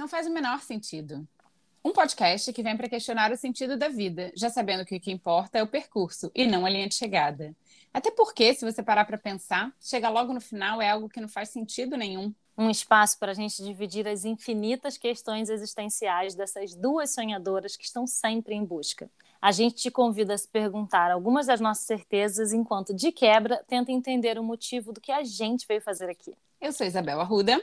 Não faz o menor sentido. Um podcast que vem para questionar o sentido da vida, já sabendo que o que importa é o percurso e não a linha de chegada. Até porque, se você parar para pensar, chegar logo no final é algo que não faz sentido nenhum. Um espaço para a gente dividir as infinitas questões existenciais dessas duas sonhadoras que estão sempre em busca. A gente te convida a se perguntar algumas das nossas certezas, enquanto, de quebra, tenta entender o motivo do que a gente veio fazer aqui. Eu sou Isabel Arruda.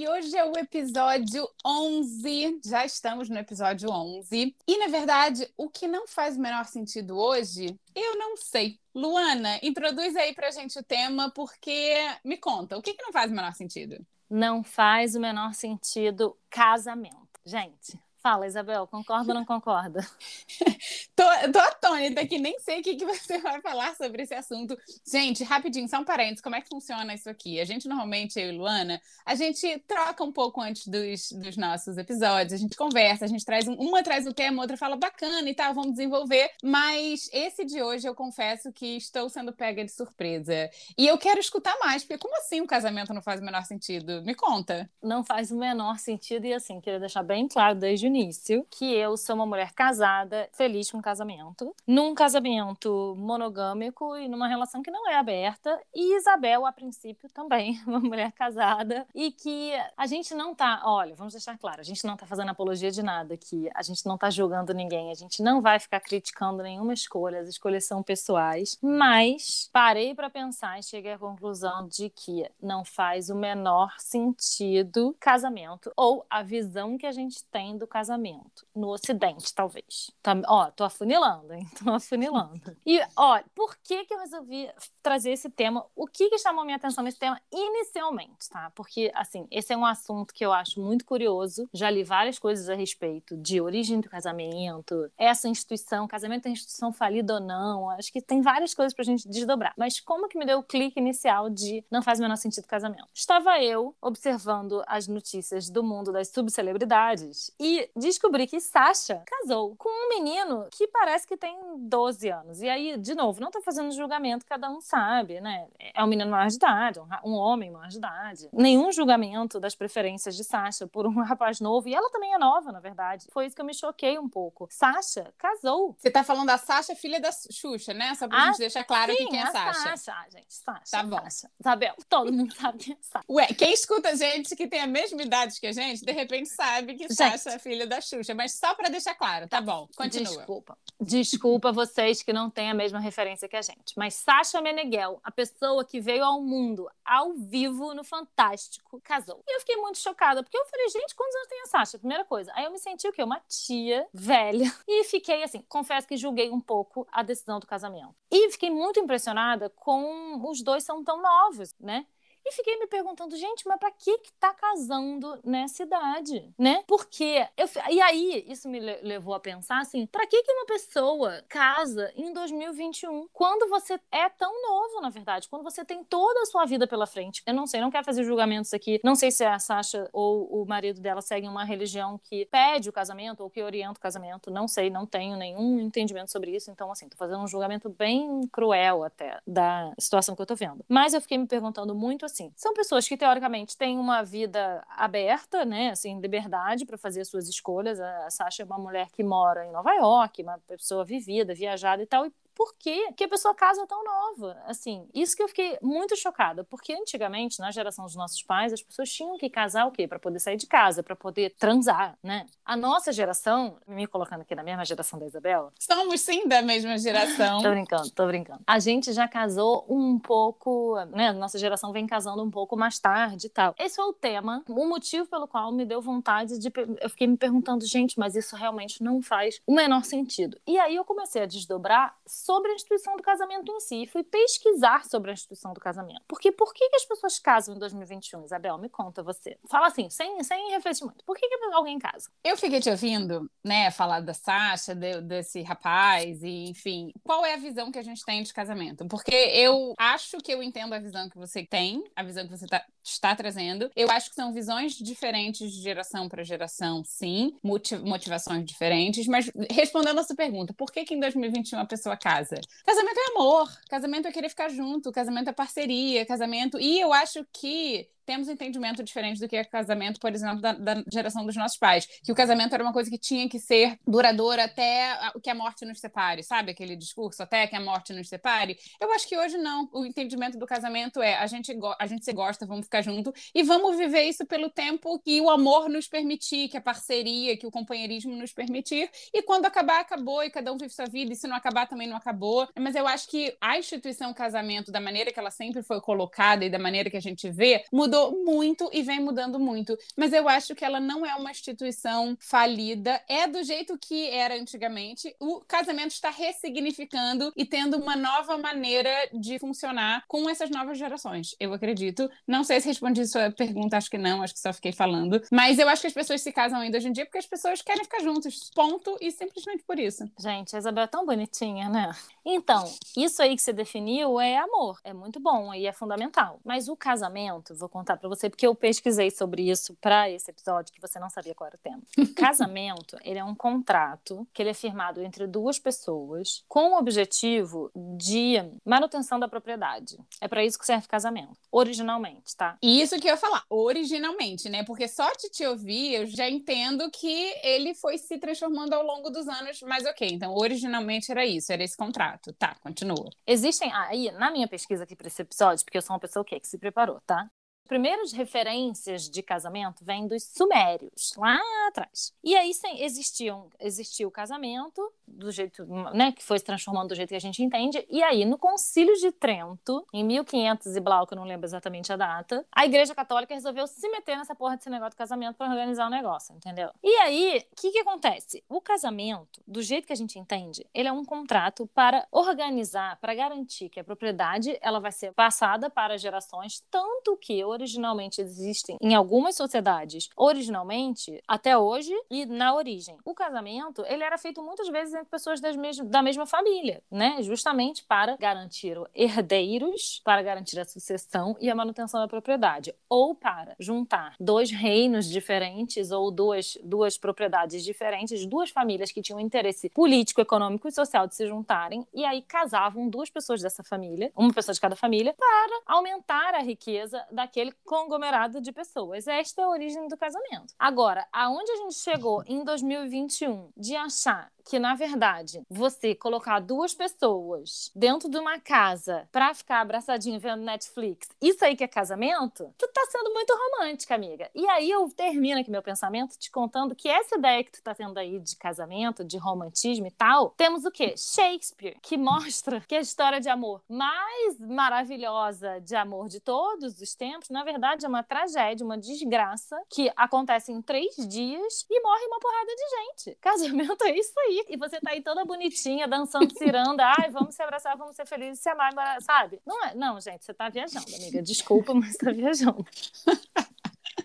E hoje é o episódio 11, já estamos no episódio 11. E, na verdade, o que não faz o menor sentido hoje, eu não sei. Luana, introduz aí pra gente o tema, porque me conta, o que, que não faz o menor sentido? Não faz o menor sentido casamento. Gente, Fala, Isabel, concorda ou não concorda? tô, tô atônita aqui, nem sei o que, que você vai falar sobre esse assunto. Gente, rapidinho, só um parênteses, como é que funciona isso aqui? A gente normalmente, eu e Luana, a gente troca um pouco antes dos, dos nossos episódios, a gente conversa, a gente traz um, uma traz o tema, outra fala bacana e tal, vamos desenvolver. Mas esse de hoje eu confesso que estou sendo pega de surpresa. E eu quero escutar mais, porque como assim o um casamento não faz o menor sentido? Me conta. Não faz o menor sentido, e assim, queria deixar bem claro desde início que eu sou uma mulher casada, feliz com o casamento, num casamento monogâmico e numa relação que não é aberta. E Isabel, a princípio, também, uma mulher casada, e que a gente não tá, olha, vamos deixar claro, a gente não tá fazendo apologia de nada aqui, a gente não tá julgando ninguém, a gente não vai ficar criticando nenhuma escolha, as escolhas são pessoais, mas parei para pensar e cheguei à conclusão de que não faz o menor sentido casamento ou a visão que a gente tem do casamento. No Ocidente, talvez. Tá, ó, tô afunilando, hein? Afunilando. E, ó, por que que eu resolvi trazer esse tema? O que que chamou minha atenção nesse tema inicialmente, tá? Porque, assim, esse é um assunto que eu acho muito curioso. Já li várias coisas a respeito de origem do casamento, essa instituição, casamento é instituição falida ou não. Acho que tem várias coisas pra gente desdobrar. Mas como que me deu o clique inicial de não faz o menor sentido casamento? Estava eu observando as notícias do mundo das subcelebridades e descobri que Sasha casou com um menino que parece que tem 12 anos. E aí, de novo, não tô fazendo julgamento, cada um sabe, né? É um menino maior de idade, um homem maior de idade. Nenhum julgamento das preferências de Sasha por um rapaz novo. E ela também é nova, na verdade. Foi isso que eu me choquei um pouco. Sasha casou. Você tá falando da Sasha, filha da Xuxa, né? Só pra a... gente deixar claro sim, quem é a Sasha. Sasha, gente. Sasha. Tá bom. Sasha. Isabel, todo mundo sabe quem é Sasha. Ué, quem escuta gente que tem a mesma idade que a gente, de repente sabe que gente. Sasha é filha da Xuxa, mas só para deixar claro, tá bom? Continua. Desculpa. Desculpa vocês que não têm a mesma referência que a gente. Mas Sasha Meneghel, a pessoa que veio ao mundo ao vivo no Fantástico, casou. E eu fiquei muito chocada, porque eu falei, gente, quantos anos tem a Sasha? Primeira coisa. Aí eu me senti o quê? Uma tia velha. E fiquei assim, confesso que julguei um pouco a decisão do casamento. E fiquei muito impressionada com os dois são tão novos, né? E fiquei me perguntando, gente, mas para que que tá casando nessa idade, né? Porque eu e aí isso me levou a pensar assim, para que que uma pessoa casa em 2021 quando você é tão novo, na verdade, quando você tem toda a sua vida pela frente? Eu não sei, não quero fazer julgamentos aqui. Não sei se a Sasha ou o marido dela seguem uma religião que pede o casamento ou que orienta o casamento, não sei, não tenho nenhum entendimento sobre isso, então assim, tô fazendo um julgamento bem cruel até da situação que eu tô vendo. Mas eu fiquei me perguntando muito assim, são pessoas que teoricamente têm uma vida aberta, né, assim, liberdade para fazer as suas escolhas. A Sasha é uma mulher que mora em Nova York, uma pessoa vivida, viajada e tal, e por que, a pessoa casa tão nova? Assim, isso que eu fiquei muito chocada, porque antigamente, na geração dos nossos pais, as pessoas tinham que casar o quê? Para poder sair de casa, para poder transar, né? A nossa geração, me colocando aqui na mesma geração da Isabela. Somos sim da mesma geração. tô brincando, tô brincando. A gente já casou um pouco, né? Nossa geração vem casando um pouco mais tarde e tal. Esse foi o tema, o motivo pelo qual me deu vontade de. Eu fiquei me perguntando, gente, mas isso realmente não faz o menor sentido. E aí eu comecei a desdobrar sobre a instituição do casamento em si. E fui pesquisar sobre a instituição do casamento. Porque por que, que as pessoas casam em 2021? Isabel, me conta você. Fala assim, sem, sem refletir muito. Por que, que alguém casa? Eu fiquei te ouvindo, né, falar da Sasha, de, desse rapaz, e enfim. Qual é a visão que a gente tem de casamento? Porque eu acho que eu entendo a visão que você tem, a visão que você tá, está trazendo. Eu acho que são visões diferentes de geração para geração, sim, motivações diferentes, mas respondendo a sua pergunta, por que, que em 2021 a pessoa casa? Casamento é amor, casamento é querer ficar junto, casamento é parceria, casamento. E eu acho que temos um entendimento diferente do que é casamento, por exemplo, da, da, geração dos nossos pais. Que o casamento era uma coisa que tinha que ser duradoura até o que a morte nos separe, sabe? Aquele discurso, até que a morte nos separe. Eu acho que hoje não. O entendimento do casamento é a gente, a gente se gosta, vamos ficar junto e vamos viver isso pelo tempo que o amor nos permitir, que a parceria, que o companheirismo nos permitir. E quando acabar, acabou e cada um vive sua vida. E se não acabar, também não acabou. Mas eu acho que a instituição casamento, da maneira que ela sempre foi colocada e da maneira que a gente vê, mudou mudou muito e vem mudando muito. Mas eu acho que ela não é uma instituição falida, é do jeito que era antigamente. O casamento está ressignificando e tendo uma nova maneira de funcionar com essas novas gerações, eu acredito. Não sei se respondi sua pergunta, acho que não, acho que só fiquei falando. Mas eu acho que as pessoas se casam ainda hoje em dia porque as pessoas querem ficar juntas, ponto, e simplesmente por isso. Gente, a Isabel é tão bonitinha, né? Então, isso aí que você definiu é amor, é muito bom e é fundamental. Mas o casamento, vou contar para você, porque eu pesquisei sobre isso para esse episódio, que você não sabia qual era o tema. Casamento, ele é um contrato que ele é firmado entre duas pessoas com o objetivo de manutenção da propriedade. É para isso que serve casamento, originalmente, tá? Isso que eu ia falar, originalmente, né? Porque só de te ouvir, eu já entendo que ele foi se transformando ao longo dos anos, mas ok, então originalmente era isso, era esse contrato. Tá, continua. Existem aí, na minha pesquisa aqui para esse episódio, porque eu sou uma pessoa que, que se preparou, tá? Primeiras referências de casamento vêm dos sumérios, lá atrás. E aí sim, existiam, existia o casamento, do jeito, né, que foi se transformando do jeito que a gente entende. E aí, no Concílio de Trento, em 1500 e blau, que eu não lembro exatamente a data, a Igreja Católica resolveu se meter nessa porra desse negócio do casamento para organizar o negócio, entendeu? E aí, o que que acontece? O casamento, do jeito que a gente entende, ele é um contrato para organizar, para garantir que a propriedade ela vai ser passada para gerações, tanto que originalmente existem em algumas sociedades, originalmente, até hoje e na origem. O casamento, ele era feito muitas vezes entre pessoas mes da mesma família, né? Justamente para garantir herdeiros, para garantir a sucessão e a manutenção da propriedade, ou para juntar dois reinos diferentes ou duas, duas propriedades diferentes, duas famílias que tinham interesse político, econômico e social de se juntarem, e aí casavam duas pessoas dessa família, uma pessoa de cada família, para aumentar a riqueza daquele conglomerado de pessoas. Esta é a origem do casamento. Agora, aonde a gente chegou em 2021 de achar que, na verdade, você colocar duas pessoas dentro de uma casa pra ficar abraçadinho vendo Netflix, isso aí que é casamento, tu tá sendo muito romântica, amiga. E aí eu termino aqui meu pensamento te contando que essa ideia que tu tá tendo aí de casamento, de romantismo e tal, temos o quê? Shakespeare, que mostra que a história de amor mais maravilhosa de amor de todos os tempos, na verdade, é uma tragédia, uma desgraça que acontece em três dias e morre uma porrada de gente. Casamento é isso aí e você tá aí toda bonitinha, dançando ciranda. Ai, vamos se abraçar, vamos ser felizes, se amar, sabe? Não é, não, gente, você tá viajando, amiga. Desculpa, mas tá viajando.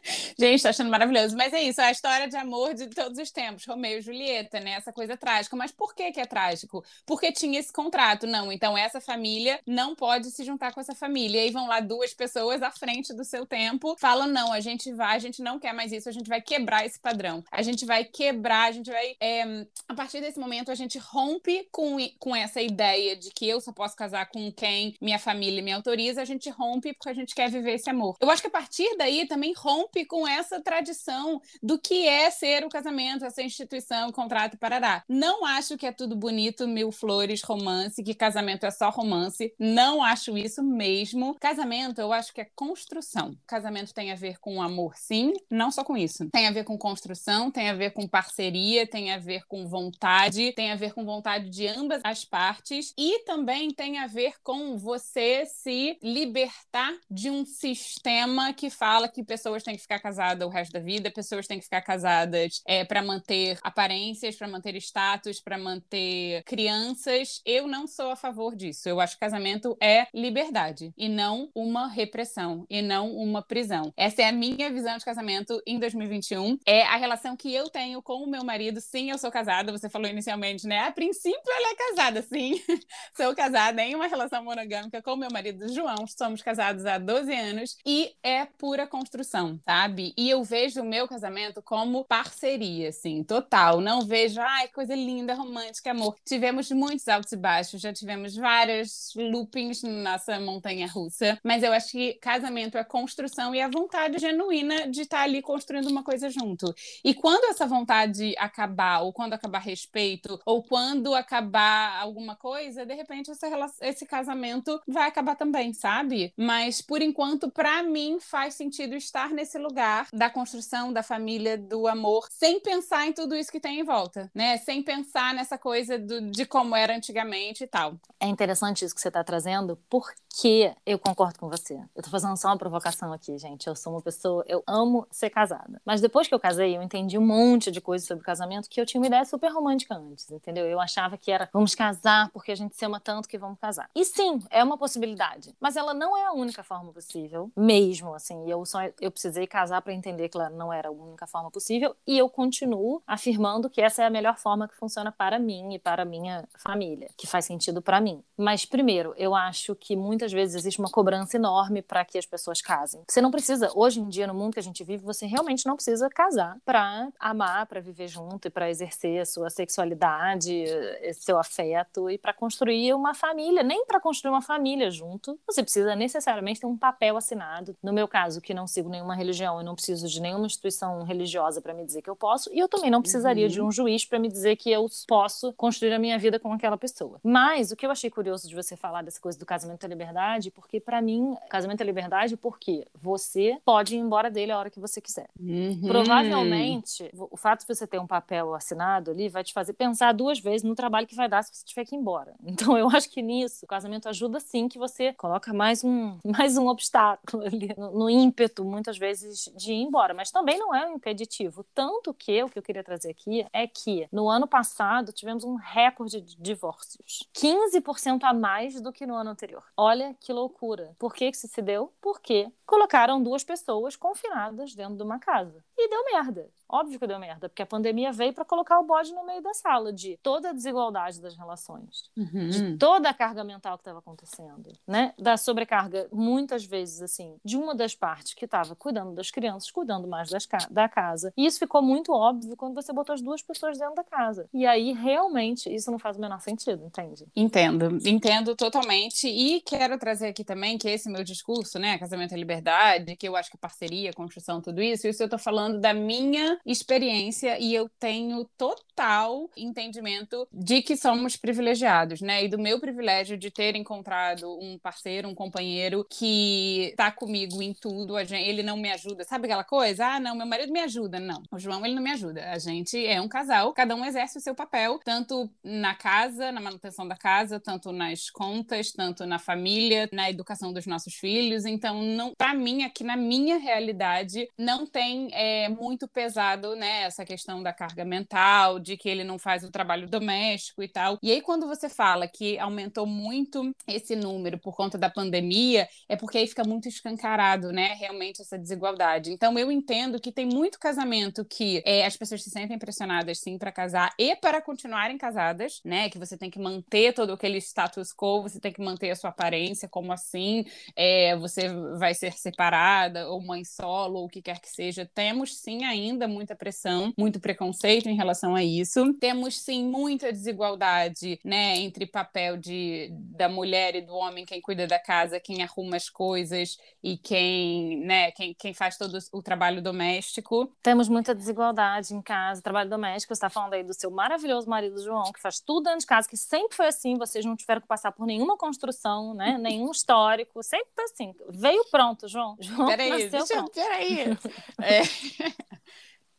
Gente, tô achando maravilhoso. Mas é isso, é a história de amor de todos os tempos. Romeu e Julieta, né? Essa coisa trágica. Mas por que que é trágico? Porque tinha esse contrato. Não, então essa família não pode se juntar com essa família. E aí vão lá duas pessoas à frente do seu tempo, falam: não, a gente vai, a gente não quer mais isso, a gente vai quebrar esse padrão. A gente vai quebrar, a gente vai. É, a partir desse momento, a gente rompe com, com essa ideia de que eu só posso casar com quem minha família me autoriza, a gente rompe porque a gente quer viver esse amor. Eu acho que a partir daí também rompe rompe com essa tradição do que é ser o casamento, essa instituição, contrato, parará. Não acho que é tudo bonito, mil flores, romance, que casamento é só romance. Não acho isso mesmo. Casamento, eu acho que é construção. Casamento tem a ver com amor, sim, não só com isso. Tem a ver com construção, tem a ver com parceria, tem a ver com vontade, tem a ver com vontade de ambas as partes e também tem a ver com você se libertar de um sistema que fala que pessoas têm que ficar casada o resto da vida, pessoas têm que ficar casadas é, para manter aparências, para manter status, para manter crianças. Eu não sou a favor disso. Eu acho que casamento é liberdade e não uma repressão e não uma prisão. Essa é a minha visão de casamento em 2021. É a relação que eu tenho com o meu marido. Sim, eu sou casada. Você falou inicialmente, né? A princípio, ela é casada, sim. sou casada em uma relação monogâmica com meu marido João. Somos casados há 12 anos e é pura construção, sabe? E eu vejo o meu casamento como parceria, assim, total. Não vejo, ai, coisa linda, romântica, amor. Tivemos muitos altos e baixos, já tivemos vários loopings nessa montanha russa, mas eu acho que casamento é construção e a vontade genuína de estar ali construindo uma coisa junto. E quando essa vontade acabar, ou quando acabar respeito, ou quando acabar alguma coisa, de repente essa, esse casamento vai acabar também, sabe? Mas por enquanto, para mim, faz sentido estar nesse lugar da construção da família, do amor, sem pensar em tudo isso que tem em volta, né? Sem pensar nessa coisa do, de como era antigamente e tal. É interessante isso que você está trazendo, porque eu concordo com você. Eu tô fazendo só uma provocação aqui, gente. Eu sou uma pessoa, eu amo ser casada. Mas depois que eu casei, eu entendi um monte de coisas sobre casamento que eu tinha uma ideia super romântica antes, entendeu? Eu achava que era vamos casar porque a gente se ama tanto que vamos casar. E sim, é uma possibilidade, mas ela não é a única forma possível, mesmo assim. Eu só eu precisei casar para entender que ela não era a única forma possível e eu continuo afirmando que essa é a melhor forma que funciona para mim e para minha família, que faz sentido para mim. Mas primeiro, eu acho que muitas vezes existe uma cobrança enorme para que as pessoas casem. Você não precisa, hoje em dia no mundo que a gente vive, você realmente não precisa casar para amar, para viver junto e para exercer a sua sexualidade, eh, seu afeto e para construir uma família, nem para construir uma família junto. Você precisa necessariamente ter um papel assinado. No meu caso, que não sigo nenhuma religião, eu não preciso de nenhuma instituição religiosa para me dizer que eu posso, e eu também não precisaria uhum. de um juiz para me dizer que eu posso construir a minha vida com aquela pessoa. Mas o que eu achei curioso de você falar dessa coisa do casamento à liberdade, porque para mim, casamento à liberdade, porque você pode ir embora dele a hora que você quiser. Uhum. Provavelmente, o fato de você ter um papel assinado ali vai te fazer pensar duas vezes no trabalho que vai dar se você tiver que ir embora. Então eu acho que nisso, o casamento ajuda sim que você coloca mais um, mais um obstáculo ali no, no ímpeto, muitas vezes, de ir embora. Mas também não é um impeditivo. Tanto que o que eu queria trazer aqui é que no ano passado tivemos um recorde de divórcios. 15% a mais do que no ano anterior. Olha que loucura. Por que, que isso se deu? Porque colocaram duas pessoas confinadas dentro de uma casa. E deu merda. Óbvio que deu merda, porque a pandemia veio para colocar o bode no meio da sala, de toda a desigualdade das relações, uhum. de toda a carga mental que estava acontecendo, né? Da sobrecarga, muitas vezes, assim, de uma das partes que estava cuidando das crianças, cuidando mais das da casa. E isso ficou muito óbvio quando você botou as duas pessoas dentro da casa. E aí, realmente, isso não faz o menor sentido, entende? Entendo, entendo totalmente. E quero trazer aqui também que esse meu discurso, né? Casamento é liberdade, que eu acho que parceria, construção, tudo isso, isso eu tô falando da minha experiência e eu tenho total entendimento de que somos privilegiados, né? E do meu privilégio de ter encontrado um parceiro, um companheiro que tá comigo em tudo. ele não me ajuda, sabe aquela coisa? Ah, não, meu marido me ajuda. Não, o João ele não me ajuda. A gente é um casal, cada um exerce o seu papel, tanto na casa, na manutenção da casa, tanto nas contas, tanto na família, na educação dos nossos filhos. Então, não, para mim aqui na minha realidade não tem é, muito pesado, né, essa questão da carga mental, de que ele não faz o trabalho doméstico e tal. E aí, quando você fala que aumentou muito esse número por conta da pandemia, é porque aí fica muito escancarado, né, realmente essa desigualdade. Então, eu entendo que tem muito casamento que é, as pessoas se sentem pressionadas, sim, para casar e para continuarem casadas, né, que você tem que manter todo aquele status quo, você tem que manter a sua aparência, como assim, é, você vai ser separada, ou mãe solo, ou o que quer que seja. Temos, sim, ainda muita pressão, muito preconceito em relação a isso. Temos sim muita desigualdade, né, entre papel de da mulher e do homem, quem cuida da casa, quem arruma as coisas e quem, né, quem, quem faz todo o trabalho doméstico. Temos muita desigualdade em casa, trabalho doméstico. Você está falando aí do seu maravilhoso marido João, que faz tudo dentro de casa, que sempre foi assim, vocês não tiveram que passar por nenhuma construção, né, nenhum histórico, sempre foi assim. Veio pronto, João. João peraí, deixa, pronto. peraí. é.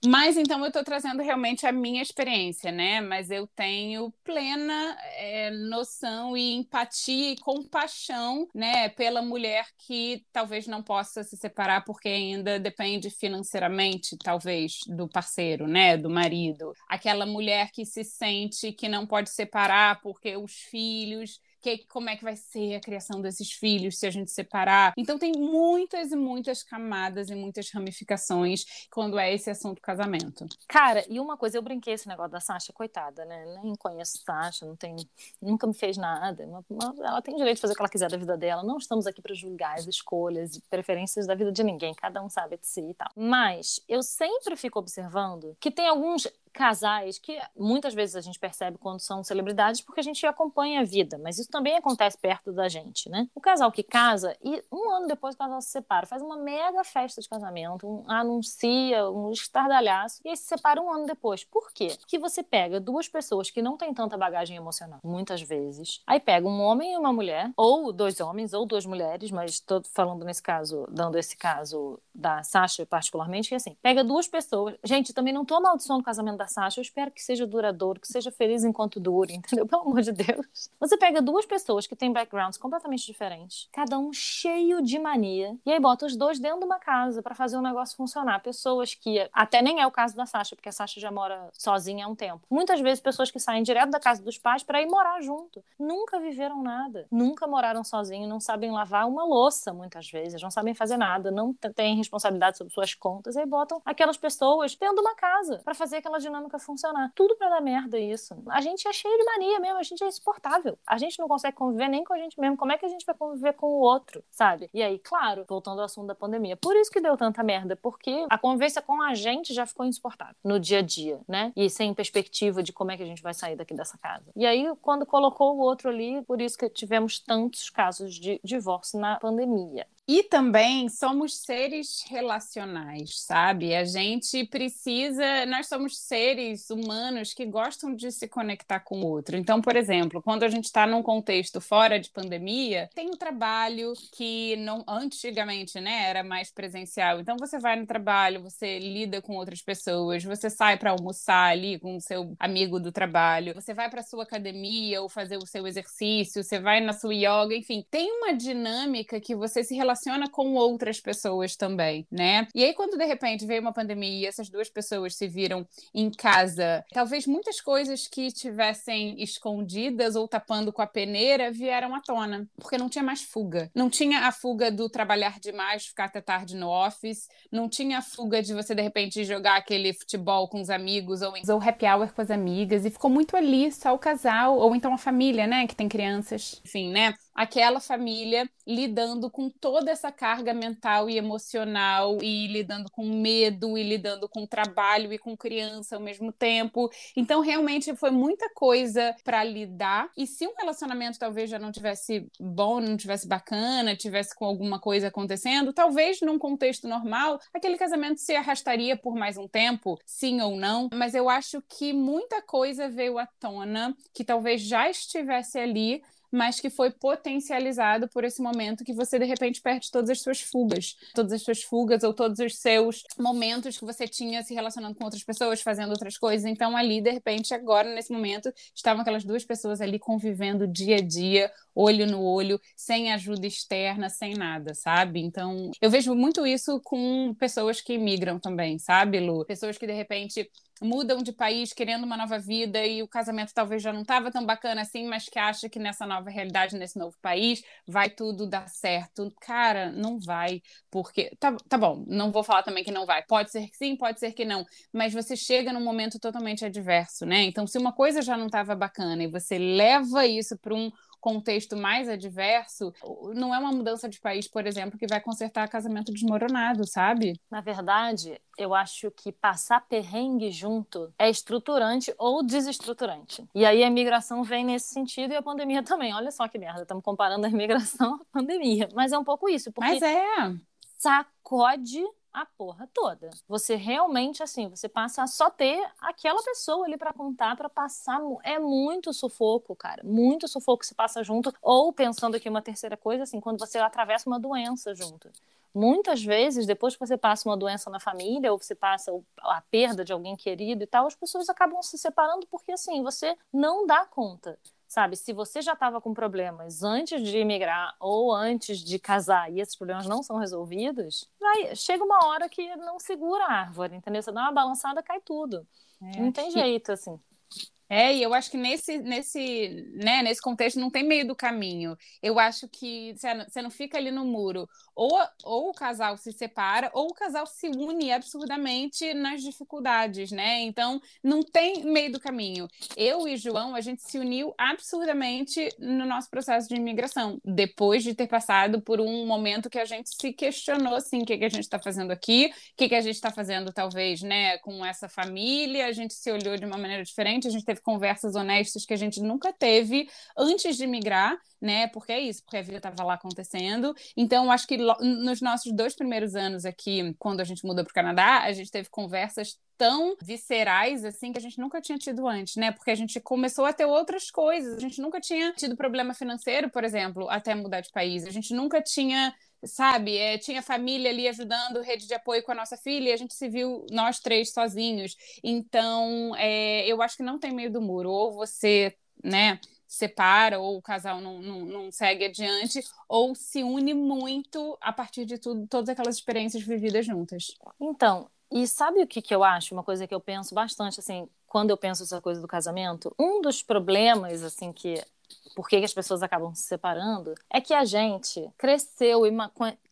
Mas então eu estou trazendo realmente a minha experiência, né? Mas eu tenho plena é, noção e empatia e compaixão, né, pela mulher que talvez não possa se separar porque ainda depende financeiramente, talvez, do parceiro, né, do marido. Aquela mulher que se sente que não pode separar porque os filhos que, como é que vai ser a criação desses filhos se a gente separar. Então tem muitas e muitas camadas e muitas ramificações quando é esse assunto casamento. Cara, e uma coisa, eu brinquei esse negócio da Sasha, coitada, né? Nem conheço Sasha, não tem, nunca me fez nada. ela tem direito de fazer o que ela quiser da vida dela. Não estamos aqui para julgar as escolhas e preferências da vida de ninguém. Cada um sabe de si e tal. Mas eu sempre fico observando que tem alguns casais que muitas vezes a gente percebe quando são celebridades porque a gente acompanha a vida, mas isso também acontece perto da gente, né? O casal que casa e um ano depois o casal se separa, faz uma mega festa de casamento, um, anuncia um estardalhaço e aí se separa um ano depois. Por quê? Porque você pega duas pessoas que não têm tanta bagagem emocional, muitas vezes, aí pega um homem e uma mulher, ou dois homens, ou duas mulheres, mas estou falando nesse caso, dando esse caso da Sasha particularmente, que é assim, pega duas pessoas, gente, também não tô amaldiçoando o casamento da Sasha, eu espero que seja duradouro, que seja feliz enquanto dure, entendeu? Pelo amor de Deus. Você pega duas pessoas que têm backgrounds completamente diferentes, cada um cheio de mania, e aí bota os dois dentro de uma casa para fazer o negócio funcionar. Pessoas que, até nem é o caso da Sasha, porque a Sasha já mora sozinha há um tempo. Muitas vezes pessoas que saem direto da casa dos pais para ir morar junto. Nunca viveram nada, nunca moraram sozinhos, não sabem lavar uma louça muitas vezes, não sabem fazer nada, não têm responsabilidade sobre suas contas, e aí botam aquelas pessoas dentro de uma casa para fazer aquela dinâmica dinâmica funcionar. Tudo para dar merda isso. A gente é cheio de mania mesmo, a gente é insuportável. A gente não consegue conviver nem com a gente mesmo. Como é que a gente vai conviver com o outro, sabe? E aí, claro, voltando ao assunto da pandemia, por isso que deu tanta merda, porque a convivência com a gente já ficou insuportável no dia a dia, né? E sem perspectiva de como é que a gente vai sair daqui dessa casa. E aí, quando colocou o outro ali, por isso que tivemos tantos casos de divórcio na pandemia. E também somos seres relacionais, sabe? A gente precisa, nós somos seres humanos que gostam de se conectar com o outro. Então, por exemplo, quando a gente está num contexto fora de pandemia, tem um trabalho que não antigamente, né, era mais presencial. Então você vai no trabalho, você lida com outras pessoas, você sai para almoçar ali com o seu amigo do trabalho, você vai para sua academia ou fazer o seu exercício, você vai na sua yoga, enfim, tem uma dinâmica que você se relaciona relaciona com outras pessoas também, né? E aí, quando de repente veio uma pandemia e essas duas pessoas se viram em casa, talvez muitas coisas que tivessem escondidas ou tapando com a peneira vieram à tona, porque não tinha mais fuga. Não tinha a fuga do trabalhar demais, ficar até tarde no office, não tinha a fuga de você de repente jogar aquele futebol com os amigos ou, ou happy hour com as amigas e ficou muito ali só o casal ou então a família, né, que tem crianças, enfim, né? Aquela família lidando com toda essa carga mental e emocional e lidando com medo e lidando com trabalho e com criança ao mesmo tempo. Então, realmente foi muita coisa para lidar. E se um relacionamento talvez já não tivesse bom, não tivesse bacana, tivesse com alguma coisa acontecendo, talvez num contexto normal, aquele casamento se arrastaria por mais um tempo, sim ou não. Mas eu acho que muita coisa veio à tona que talvez já estivesse ali mas que foi potencializado por esse momento que você de repente perde todas as suas fugas, todas as suas fugas ou todos os seus momentos que você tinha se relacionando com outras pessoas, fazendo outras coisas. Então ali de repente agora nesse momento estavam aquelas duas pessoas ali convivendo dia a dia, olho no olho, sem ajuda externa, sem nada, sabe? Então eu vejo muito isso com pessoas que migram também, sabe, Lu? Pessoas que de repente mudam de país querendo uma nova vida e o casamento talvez já não estava tão bacana assim, mas que acha que nessa nova realidade, nesse novo país, vai tudo dar certo. Cara, não vai, porque. Tá, tá bom, não vou falar também que não vai. Pode ser que sim, pode ser que não, mas você chega num momento totalmente adverso, né? Então, se uma coisa já não estava bacana e você leva isso para um contexto mais adverso, não é uma mudança de país, por exemplo, que vai consertar casamento desmoronado, sabe? Na verdade, eu acho que passar perrengue junto é estruturante ou desestruturante. E aí a imigração vem nesse sentido e a pandemia também. Olha só que merda, estamos comparando a imigração à pandemia. Mas é um pouco isso. Porque Mas é. Sacode a porra toda. Você realmente, assim, você passa a só ter aquela pessoa ali para contar, para passar. É muito sufoco, cara. Muito sufoco se passa junto. Ou pensando aqui uma terceira coisa, assim, quando você atravessa uma doença junto. Muitas vezes, depois que você passa uma doença na família, ou você passa a perda de alguém querido e tal, as pessoas acabam se separando porque, assim, você não dá conta sabe? Se você já estava com problemas antes de imigrar ou antes de casar e esses problemas não são resolvidos, vai, chega uma hora que não segura a árvore, entendeu? Você dá uma balançada, cai tudo. É. Não tem jeito, assim. É, e eu acho que nesse, nesse, né, nesse contexto não tem meio do caminho. Eu acho que você não fica ali no muro. Ou, ou o casal se separa, ou o casal se une absurdamente nas dificuldades, né? Então, não tem meio do caminho. Eu e João, a gente se uniu absurdamente no nosso processo de imigração, depois de ter passado por um momento que a gente se questionou, assim, o que, que a gente está fazendo aqui, o que, que a gente está fazendo, talvez, né, com essa família, a gente se olhou de uma maneira diferente, a gente teve teve conversas honestas que a gente nunca teve antes de migrar, né? Porque é isso, porque a vida estava lá acontecendo. Então, acho que nos nossos dois primeiros anos aqui, quando a gente mudou para o Canadá, a gente teve conversas tão viscerais assim que a gente nunca tinha tido antes, né? Porque a gente começou a ter outras coisas. A gente nunca tinha tido problema financeiro, por exemplo, até mudar de país. A gente nunca tinha sabe? É, tinha família ali ajudando, rede de apoio com a nossa filha, e a gente se viu nós três sozinhos. Então, é, eu acho que não tem meio do muro. Ou você, né? separa ou o casal não, não, não, segue adiante ou se une muito a partir de tudo, todas aquelas experiências vividas juntas. Então, e sabe o que, que eu acho? Uma coisa que eu penso bastante, assim, quando eu penso essa coisa do casamento, um dos problemas, assim, que por que as pessoas acabam se separando, é que a gente cresceu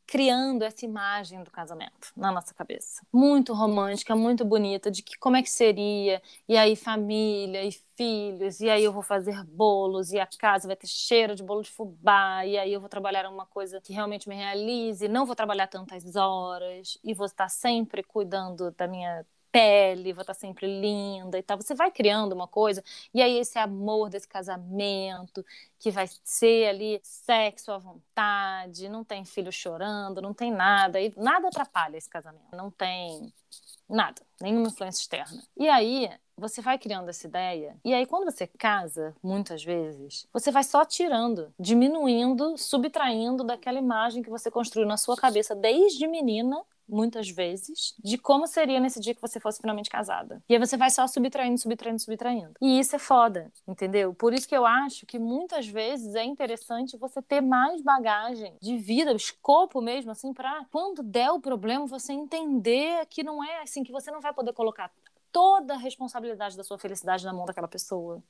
criando essa imagem do casamento na nossa cabeça. Muito romântica, muito bonita, de que como é que seria, e aí família e filhos, e aí eu vou fazer bolos, e a casa vai ter cheiro de bolo de fubá, e aí eu vou trabalhar uma coisa que realmente me realize, não vou trabalhar tantas horas, e vou estar sempre cuidando da minha pele, vou estar sempre linda e tal. Você vai criando uma coisa, e aí esse amor desse casamento, que vai ser ali sexo à vontade, não tem filho chorando, não tem nada, e nada atrapalha esse casamento. Não tem nada, nenhuma influência externa. E aí você vai criando essa ideia, e aí quando você casa, muitas vezes, você vai só tirando, diminuindo, subtraindo daquela imagem que você construiu na sua cabeça desde menina muitas vezes, de como seria nesse dia que você fosse finalmente casada. E aí você vai só subtraindo, subtraindo, subtraindo. E isso é foda, entendeu? Por isso que eu acho que muitas vezes é interessante você ter mais bagagem de vida, escopo mesmo, assim, para quando der o problema você entender que não é assim, que você não vai poder colocar toda a responsabilidade da sua felicidade na mão daquela pessoa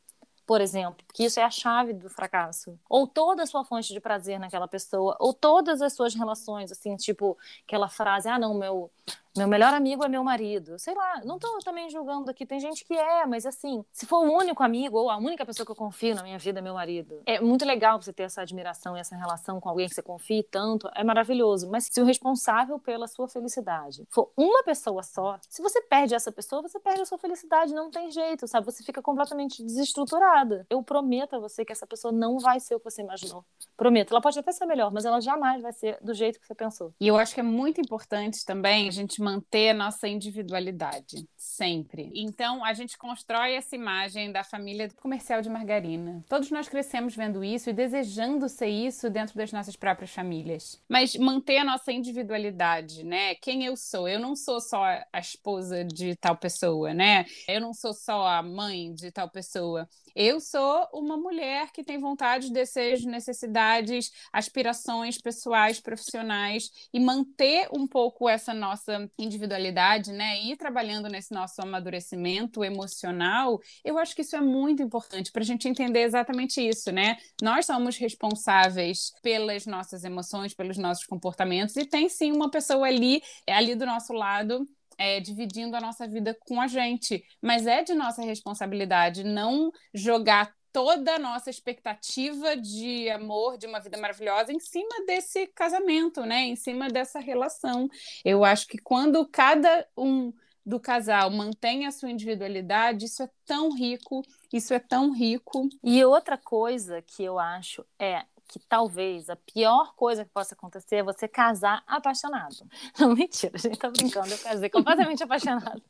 por exemplo, que isso é a chave do fracasso. Ou toda a sua fonte de prazer naquela pessoa, ou todas as suas relações, assim, tipo aquela frase: ah, não, meu meu melhor amigo é meu marido. Sei lá, não tô também julgando aqui. Tem gente que é, mas assim, se for o único amigo ou a única pessoa que eu confio na minha vida é meu marido. É muito legal você ter essa admiração e essa relação com alguém que você confie tanto. É maravilhoso. Mas se o responsável pela sua felicidade for uma pessoa só, se você perde essa pessoa, você perde a sua felicidade. Não tem jeito, sabe? Você fica completamente desestruturada. Eu prometo a você que essa pessoa não vai ser o que você imaginou. Prometo. Ela pode até ser melhor, mas ela jamais vai ser do jeito que você pensou. E eu acho que é muito importante também a gente manter a nossa individualidade, sempre. Então, a gente constrói essa imagem da família comercial de margarina. Todos nós crescemos vendo isso e desejando ser isso dentro das nossas próprias famílias. Mas manter a nossa individualidade, né? Quem eu sou? Eu não sou só a esposa de tal pessoa, né? Eu não sou só a mãe de tal pessoa. Eu sou uma mulher que tem vontade, desejos, necessidades, aspirações pessoais, profissionais e manter um pouco essa nossa individualidade, né? E ir trabalhando nesse nosso amadurecimento emocional, eu acho que isso é muito importante para a gente entender exatamente isso, né? Nós somos responsáveis pelas nossas emoções, pelos nossos comportamentos e tem sim uma pessoa ali, ali do nosso lado é, dividindo a nossa vida com a gente. Mas é de nossa responsabilidade não jogar toda a nossa expectativa de amor, de uma vida maravilhosa, em cima desse casamento, né? Em cima dessa relação. Eu acho que quando cada um do casal mantém a sua individualidade, isso é tão rico, isso é tão rico. E outra coisa que eu acho é que talvez a pior coisa que possa acontecer é você casar apaixonado. Não, mentira, a gente tá brincando, eu casei completamente apaixonado.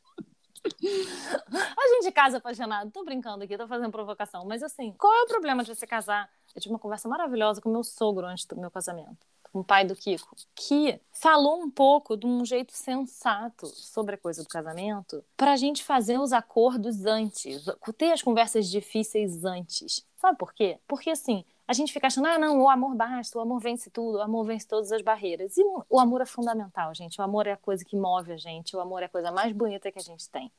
A gente casa apaixonado, tô brincando aqui, tô fazendo provocação, mas assim, qual é o problema de você casar? Eu tive uma conversa maravilhosa com meu sogro antes do meu casamento, com o pai do Kiko, que falou um pouco de um jeito sensato sobre a coisa do casamento, pra gente fazer os acordos antes, ter as conversas difíceis antes. Sabe por quê? Porque assim, a gente fica achando, ah, não, o amor basta, o amor vence tudo, o amor vence todas as barreiras. E o amor é fundamental, gente. O amor é a coisa que move a gente, o amor é a coisa mais bonita que a gente tem.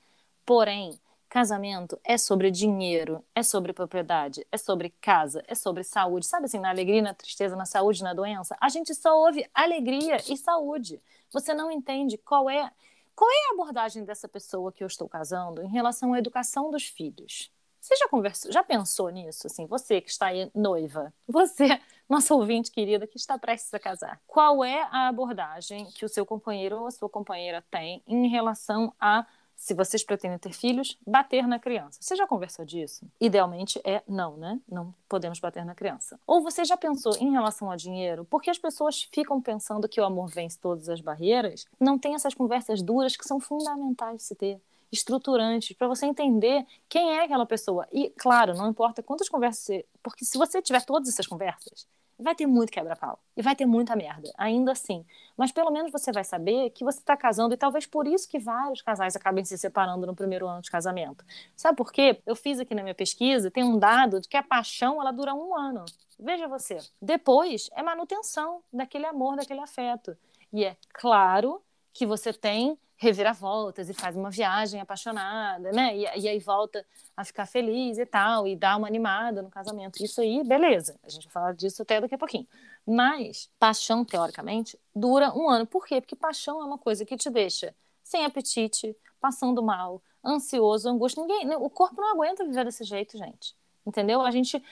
Porém, casamento é sobre dinheiro, é sobre propriedade, é sobre casa, é sobre saúde. Sabe assim, na alegria, na tristeza, na saúde, na doença? A gente só ouve alegria e saúde. Você não entende qual é. Qual é a abordagem dessa pessoa que eu estou casando em relação à educação dos filhos? Você já conversou, já pensou nisso? Assim, você que está aí noiva, você, nossa ouvinte querida que está prestes a casar, qual é a abordagem que o seu companheiro ou a sua companheira tem em relação a se vocês pretendem ter filhos, bater na criança. Você já conversou disso? Idealmente é não, né? Não podemos bater na criança. Ou você já pensou em relação ao dinheiro? Porque as pessoas ficam pensando que o amor vence todas as barreiras, não tem essas conversas duras que são fundamentais de se ter estruturantes para você entender quem é aquela pessoa. E, claro, não importa quantas conversas você. Porque se você tiver todas essas conversas, vai ter muito quebra-pau. E vai ter muita merda, ainda assim. Mas pelo menos você vai saber que você está casando, e talvez por isso que vários casais acabem se separando no primeiro ano de casamento. Sabe por quê? Eu fiz aqui na minha pesquisa, tem um dado de que a paixão ela dura um ano. Veja você. Depois é manutenção daquele amor, daquele afeto. E é claro que você tem reviravoltas e faz uma viagem apaixonada, né? E, e, aí volta a ficar feliz e tal, e dá uma animada no casamento. Isso aí, beleza. A gente vai falar disso até daqui a pouquinho. Mas paixão, teoricamente, dura um ano. Por quê? Porque paixão é uma coisa que te deixa sem apetite, passando mal, ansioso, angústia. Ninguém, o corpo não aguenta viver desse jeito, gente. Entendeu? A gente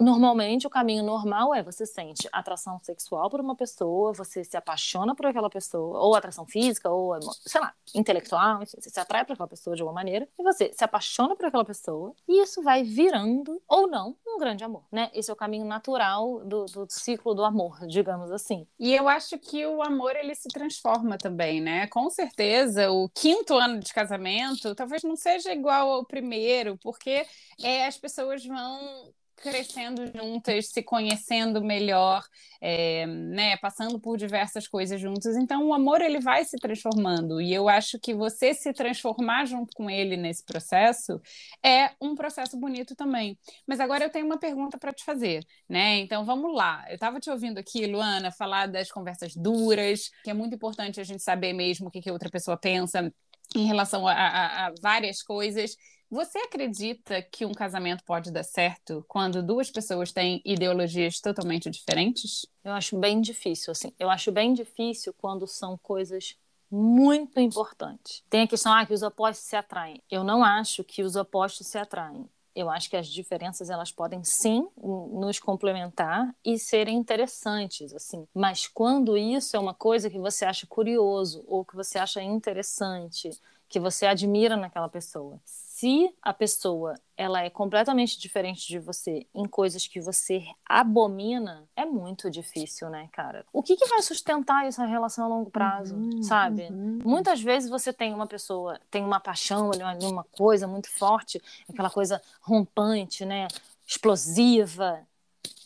Normalmente, o caminho normal é você sente atração sexual por uma pessoa, você se apaixona por aquela pessoa, ou atração física, ou, sei lá, intelectual, enfim, você se atrai por aquela pessoa de alguma maneira, e você se apaixona por aquela pessoa, e isso vai virando, ou não, um grande amor, né? Esse é o caminho natural do, do ciclo do amor, digamos assim. E eu acho que o amor, ele se transforma também, né? Com certeza, o quinto ano de casamento talvez não seja igual ao primeiro, porque é, as pessoas vão crescendo juntas, se conhecendo melhor, é, né, passando por diversas coisas juntos. Então, o amor ele vai se transformando e eu acho que você se transformar junto com ele nesse processo é um processo bonito também. Mas agora eu tenho uma pergunta para te fazer, né? Então, vamos lá. Eu estava te ouvindo aqui, Luana, falar das conversas duras, que é muito importante a gente saber mesmo o que, que outra pessoa pensa em relação a, a, a várias coisas. Você acredita que um casamento pode dar certo quando duas pessoas têm ideologias totalmente diferentes? Eu acho bem difícil, assim. Eu acho bem difícil quando são coisas muito importantes. Tem a questão ah, que os opostos se atraem. Eu não acho que os opostos se atraem. Eu acho que as diferenças elas podem sim nos complementar e serem interessantes, assim. Mas quando isso é uma coisa que você acha curioso ou que você acha interessante, que você admira naquela pessoa, se a pessoa ela é completamente diferente de você em coisas que você abomina, é muito difícil, né, cara? O que, que vai sustentar essa relação a longo prazo, uhum, sabe? Uhum. Muitas vezes você tem uma pessoa, tem uma paixão, uma coisa muito forte, aquela coisa rompante, né, explosiva.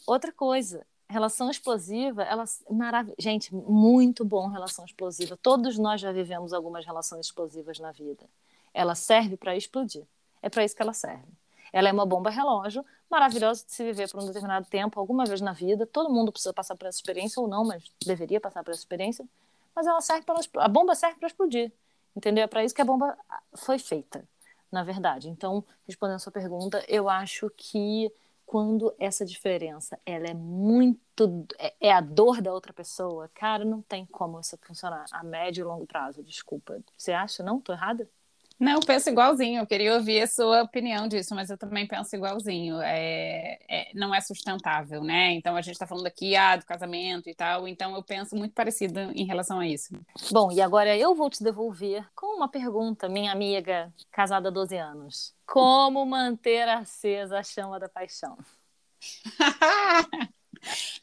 Outra coisa, relação explosiva, ela maravilhosa. Gente, muito bom relação explosiva. Todos nós já vivemos algumas relações explosivas na vida. Ela serve para explodir. É para isso que ela serve. Ela é uma bomba relógio, maravilhosa de se viver por um determinado tempo, alguma vez na vida. Todo mundo precisa passar por essa experiência ou não, mas deveria passar por essa experiência. Mas ela serve para a bomba serve para explodir. Entendeu? É para isso que a bomba foi feita, na verdade. Então, respondendo a sua pergunta, eu acho que quando essa diferença ela é muito é, é, a dor da outra pessoa, cara, não tem como isso funcionar a médio e longo prazo. Desculpa. Você acha? Não? Tô errada? Não, eu penso igualzinho. Eu queria ouvir a sua opinião disso, mas eu também penso igualzinho. É, é, não é sustentável, né? Então a gente está falando aqui ah, do casamento e tal, então eu penso muito parecido em relação a isso. Bom, e agora eu vou te devolver com uma pergunta, minha amiga casada há 12 anos. Como manter acesa a chama da paixão?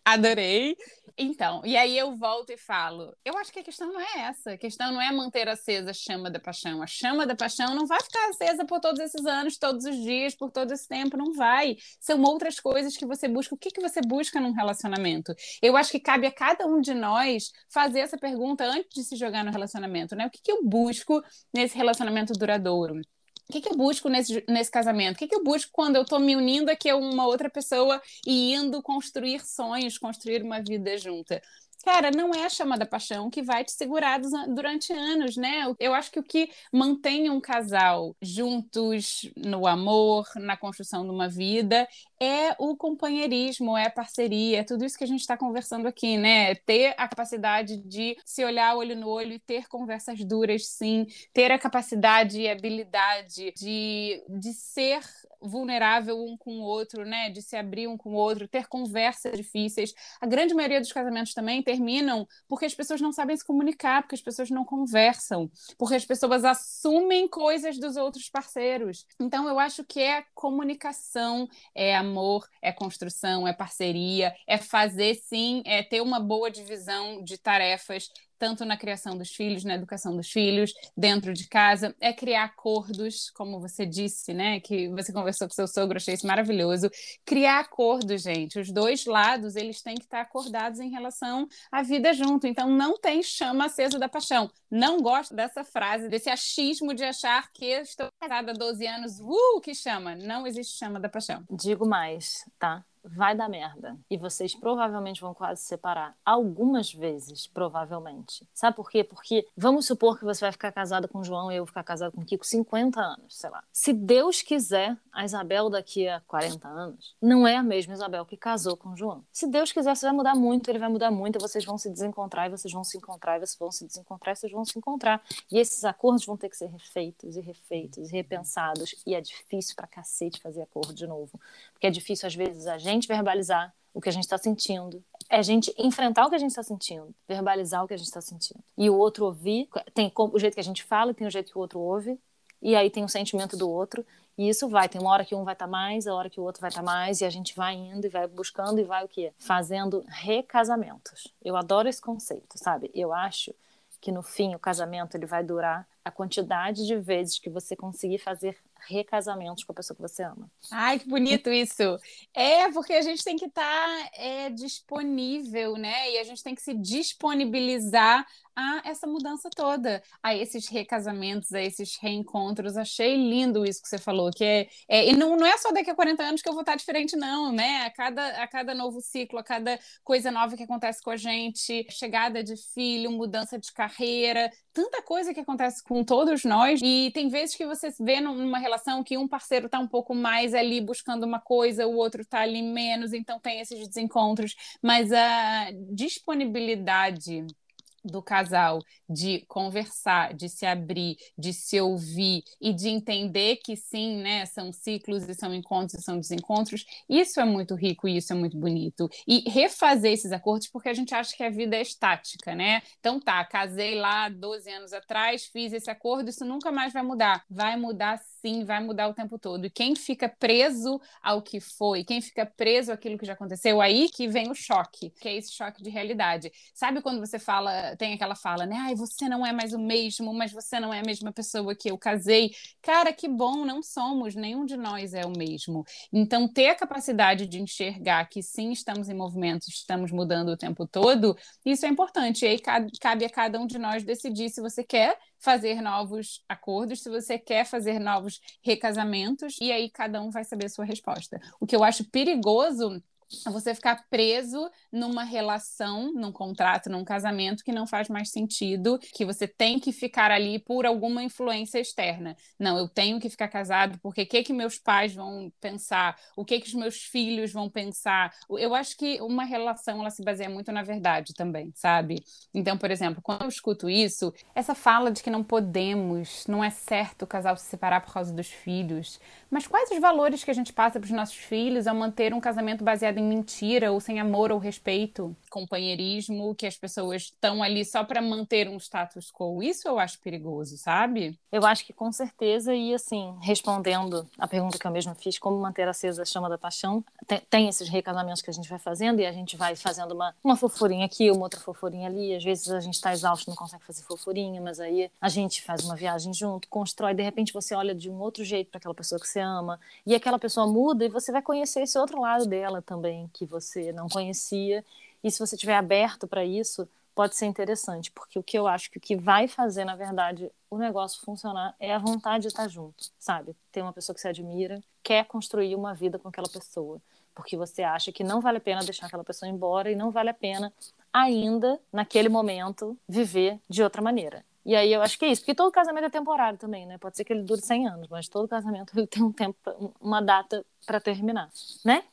Adorei. Então, e aí eu volto e falo: eu acho que a questão não é essa. A questão não é manter acesa a chama da paixão. A chama da paixão não vai ficar acesa por todos esses anos, todos os dias, por todo esse tempo. Não vai. São outras coisas que você busca. O que, que você busca num relacionamento? Eu acho que cabe a cada um de nós fazer essa pergunta antes de se jogar no relacionamento, né? O que, que eu busco nesse relacionamento duradouro? O que, que eu busco nesse, nesse casamento? O que, que eu busco quando eu estou me unindo aqui a uma outra pessoa e indo construir sonhos, construir uma vida junta? Cara, não é a chama da paixão que vai te segurar durante anos, né? Eu acho que o que mantém um casal juntos no amor, na construção de uma vida, é o companheirismo, é a parceria, é tudo isso que a gente está conversando aqui, né? Ter a capacidade de se olhar olho no olho e ter conversas duras, sim. Ter a capacidade e habilidade de, de ser vulnerável um com o outro, né? De se abrir um com o outro, ter conversas difíceis. A grande maioria dos casamentos também terminam porque as pessoas não sabem se comunicar, porque as pessoas não conversam, porque as pessoas assumem coisas dos outros parceiros. Então eu acho que é comunicação, é amor, é construção, é parceria, é fazer sim, é ter uma boa divisão de tarefas, tanto na criação dos filhos, na educação dos filhos, dentro de casa, é criar acordos, como você disse, né? Que você conversou com seu sogro, achei isso maravilhoso. Criar acordos, gente. Os dois lados, eles têm que estar acordados em relação à vida junto. Então, não tem chama acesa da paixão. Não gosto dessa frase, desse achismo de achar que estou casada há 12 anos, uh, que chama. Não existe chama da paixão. Digo mais, tá? Vai dar merda. E vocês provavelmente vão quase se separar. Algumas vezes, provavelmente. Sabe por quê? Porque vamos supor que você vai ficar casado com o João e eu vou ficar casado com o Kiko 50 anos, sei lá. Se Deus quiser, a Isabel daqui a 40 anos não é a mesma Isabel que casou com o João. Se Deus quiser, você vai mudar muito, ele vai mudar muito, vocês vão se desencontrar e vocês vão se encontrar e vocês vão se desencontrar e vocês vão se encontrar. E esses acordos vão ter que ser refeitos e refeitos e repensados. E é difícil pra cacete fazer acordo de novo. Porque é difícil, às vezes, a gente verbalizar o que a gente está sentindo. É a gente enfrentar o que a gente está sentindo, verbalizar o que a gente está sentindo. E o outro ouvir, tem o jeito que a gente fala, tem o jeito que o outro ouve, e aí tem o sentimento do outro. E isso vai, tem uma hora que um vai estar tá mais, a hora que o outro vai estar tá mais, e a gente vai indo e vai buscando e vai o quê? Fazendo recasamentos. Eu adoro esse conceito, sabe? Eu acho que no fim o casamento ele vai durar a quantidade de vezes que você conseguir fazer recasamentos com a pessoa que você ama. Ai, que bonito isso! É, porque a gente tem que estar tá, é, disponível, né? E a gente tem que se disponibilizar a essa mudança toda, a esses recasamentos, a esses reencontros. Achei lindo isso que você falou, que é, é e não, não é só daqui a 40 anos que eu vou estar diferente, não, né? A cada, a cada novo ciclo, a cada coisa nova que acontece com a gente, chegada de filho, mudança de carreira, tanta coisa que acontece com todos nós. E tem vezes que você vê numa relação que um parceiro está um pouco mais ali buscando uma coisa, o outro está ali menos, então tem esses desencontros. Mas a disponibilidade do casal de conversar, de se abrir, de se ouvir e de entender que sim, né, são ciclos e são encontros e são desencontros, isso é muito rico e isso é muito bonito. E refazer esses acordos porque a gente acha que a vida é estática, né? Então tá, casei lá 12 anos atrás, fiz esse acordo, isso nunca mais vai mudar. Vai mudar sim, vai mudar o tempo todo. E quem fica preso ao que foi, quem fica preso àquilo que já aconteceu, aí que vem o choque, que é esse choque de realidade. Sabe quando você fala tem aquela fala, né? Ai, você não é mais o mesmo, mas você não é a mesma pessoa que eu casei. Cara, que bom, não somos, nenhum de nós é o mesmo. Então, ter a capacidade de enxergar que sim, estamos em movimento, estamos mudando o tempo todo, isso é importante. E aí cabe a cada um de nós decidir se você quer fazer novos acordos, se você quer fazer novos recasamentos, e aí cada um vai saber a sua resposta. O que eu acho perigoso você ficar preso numa relação, num contrato, num casamento que não faz mais sentido, que você tem que ficar ali por alguma influência externa. Não, eu tenho que ficar casado porque o que que meus pais vão pensar? O que que os meus filhos vão pensar? Eu acho que uma relação ela se baseia muito na verdade também, sabe? Então, por exemplo, quando eu escuto isso, essa fala de que não podemos, não é certo o casal se separar por causa dos filhos, mas quais os valores que a gente passa para os nossos filhos ao manter um casamento baseado em mentira ou sem amor ou respeito, companheirismo, que as pessoas estão ali só para manter um status quo. Isso eu acho perigoso, sabe? Eu acho que com certeza, e assim, respondendo a pergunta que eu mesma fiz, como manter acesa a chama da paixão, tem, tem esses recasamentos que a gente vai fazendo e a gente vai fazendo uma, uma fofurinha aqui, uma outra fofurinha ali. Às vezes a gente está exausto, não consegue fazer fofurinha, mas aí a gente faz uma viagem junto, constrói, de repente você olha de um outro jeito para aquela pessoa que você ama, e aquela pessoa muda e você vai conhecer esse outro lado dela também, que você não conhecia. E se você estiver aberto para isso, pode ser interessante, porque o que eu acho que o que vai fazer, na verdade, o negócio funcionar é a vontade de estar junto, sabe? Ter uma pessoa que você admira, quer construir uma vida com aquela pessoa, porque você acha que não vale a pena deixar aquela pessoa embora e não vale a pena ainda, naquele momento, viver de outra maneira. E aí eu acho que é isso, porque todo casamento é temporário também, né? Pode ser que ele dure 100 anos, mas todo casamento ele tem um tempo, uma data para terminar, né?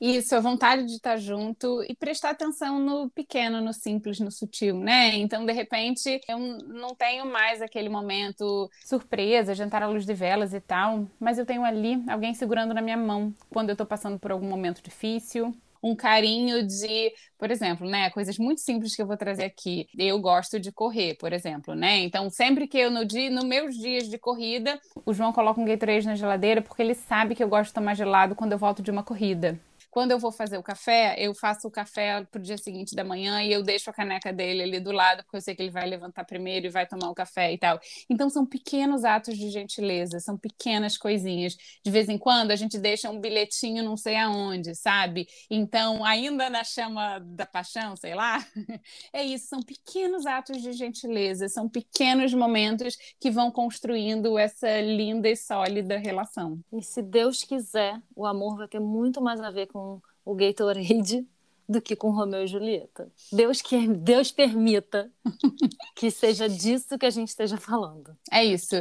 Isso, a vontade de estar junto e prestar atenção no pequeno, no simples, no sutil, né? Então, de repente, eu não tenho mais aquele momento surpresa, jantar à luz de velas e tal, mas eu tenho ali alguém segurando na minha mão quando eu tô passando por algum momento difícil, um carinho de, por exemplo, né, coisas muito simples que eu vou trazer aqui. Eu gosto de correr, por exemplo, né? Então, sempre que eu no dia, nos meus dias de corrida, o João coloca um Gatorade na geladeira porque ele sabe que eu gosto de tomar gelado quando eu volto de uma corrida. Quando eu vou fazer o café, eu faço o café pro dia seguinte da manhã e eu deixo a caneca dele ali do lado, porque eu sei que ele vai levantar primeiro e vai tomar o café e tal. Então são pequenos atos de gentileza, são pequenas coisinhas. De vez em quando a gente deixa um bilhetinho não sei aonde, sabe? Então, ainda na chama da paixão, sei lá, é isso, são pequenos atos de gentileza, são pequenos momentos que vão construindo essa linda e sólida relação. E se Deus quiser, o amor vai ter muito mais a ver com o Gatorade do que com Romeu e Julieta. Deus que Deus permita que seja disso que a gente esteja falando. É isso.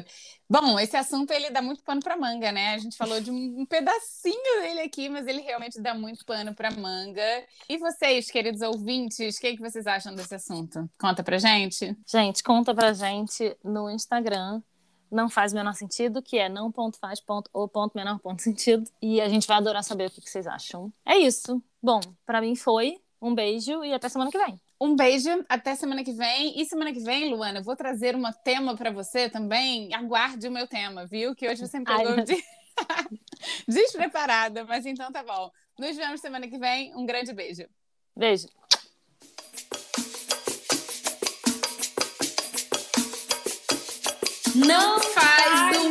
Bom, esse assunto ele dá muito pano para manga, né? A gente falou de um pedacinho dele aqui, mas ele realmente dá muito pano para manga. E vocês, queridos ouvintes, o que, é que vocês acham desse assunto? Conta pra gente. Gente, conta pra gente no Instagram não faz o menor sentido, que é não ponto faz ponto ou ponto menor ponto sentido. E a gente vai adorar saber o que vocês acham. É isso. Bom, para mim foi. Um beijo e até semana que vem. Um beijo, até semana que vem. E semana que vem, Luana, eu vou trazer um tema para você também. Aguarde o meu tema, viu? Que hoje você me pegou de... despreparada, mas então tá bom. Nos vemos semana que vem. Um grande beijo. Beijo. Não faz do